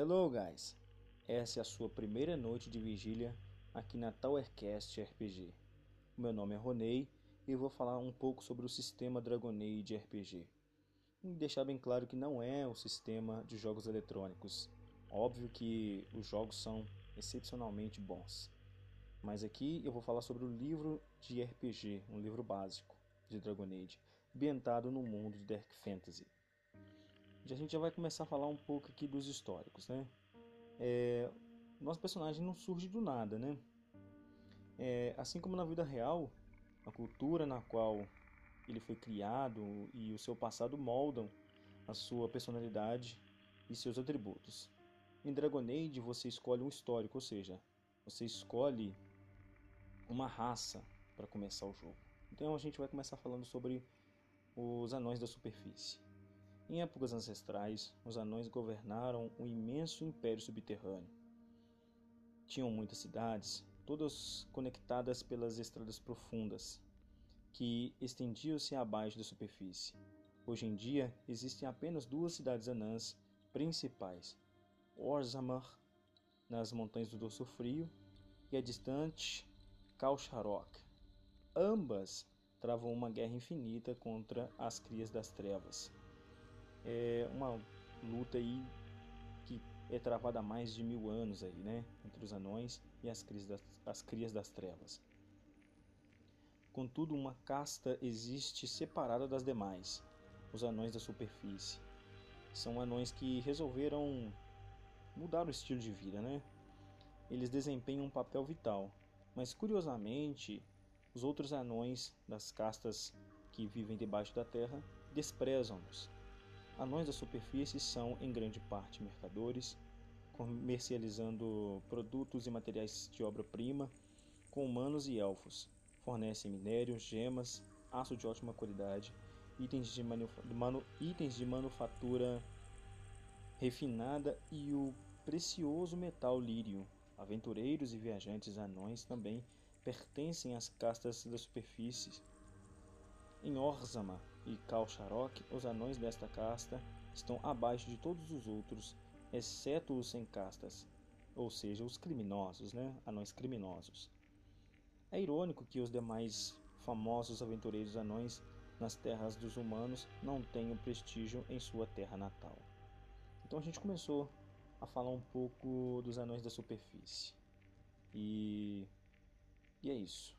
Hello guys! Essa é a sua primeira noite de vigília aqui na Towercast RPG. Meu nome é Ronei e vou falar um pouco sobre o sistema Dragon Age RPG. E deixar bem claro que não é o sistema de jogos eletrônicos. Óbvio que os jogos são excepcionalmente bons. Mas aqui eu vou falar sobre o livro de RPG, um livro básico de Dragon Age, ambientado no mundo de Dark Fantasy. A gente já vai começar a falar um pouco aqui dos históricos, né? É, nosso personagem não surge do nada, né? É, assim como na vida real, a cultura na qual ele foi criado e o seu passado moldam a sua personalidade e seus atributos. Em Dragon Age você escolhe um histórico, ou seja, você escolhe uma raça para começar o jogo. Então a gente vai começar falando sobre os anões da superfície. Em épocas ancestrais, os anões governaram um imenso império subterrâneo. Tinham muitas cidades, todas conectadas pelas estradas profundas, que estendiam-se abaixo da superfície. Hoje em dia, existem apenas duas cidades anãs principais: Orzammar, nas montanhas do Dorso Frio, e a distante Kalsharok. Ambas travam uma guerra infinita contra as crias das trevas é uma luta aí que é travada há mais de mil anos aí, né? Entre os anões e as crias das, as crias das trevas. Contudo, uma casta existe separada das demais, os anões da superfície. São anões que resolveram mudar o estilo de vida, né? Eles desempenham um papel vital, mas curiosamente, os outros anões das castas que vivem debaixo da terra desprezam-nos Anões da superfície são, em grande parte, mercadores, comercializando produtos e materiais de obra-prima com humanos e elfos. Fornecem minérios, gemas, aço de ótima qualidade, itens de, manu itens de manufatura refinada e o precioso metal lírio. Aventureiros e viajantes anões também pertencem às castas da superfície em Orzama e Kalsharok, os anões desta casta estão abaixo de todos os outros, exceto os sem castas, ou seja, os criminosos, né? anões criminosos. É irônico que os demais famosos aventureiros anões nas terras dos humanos não tenham prestígio em sua terra natal. Então a gente começou a falar um pouco dos anões da superfície. E, e é isso.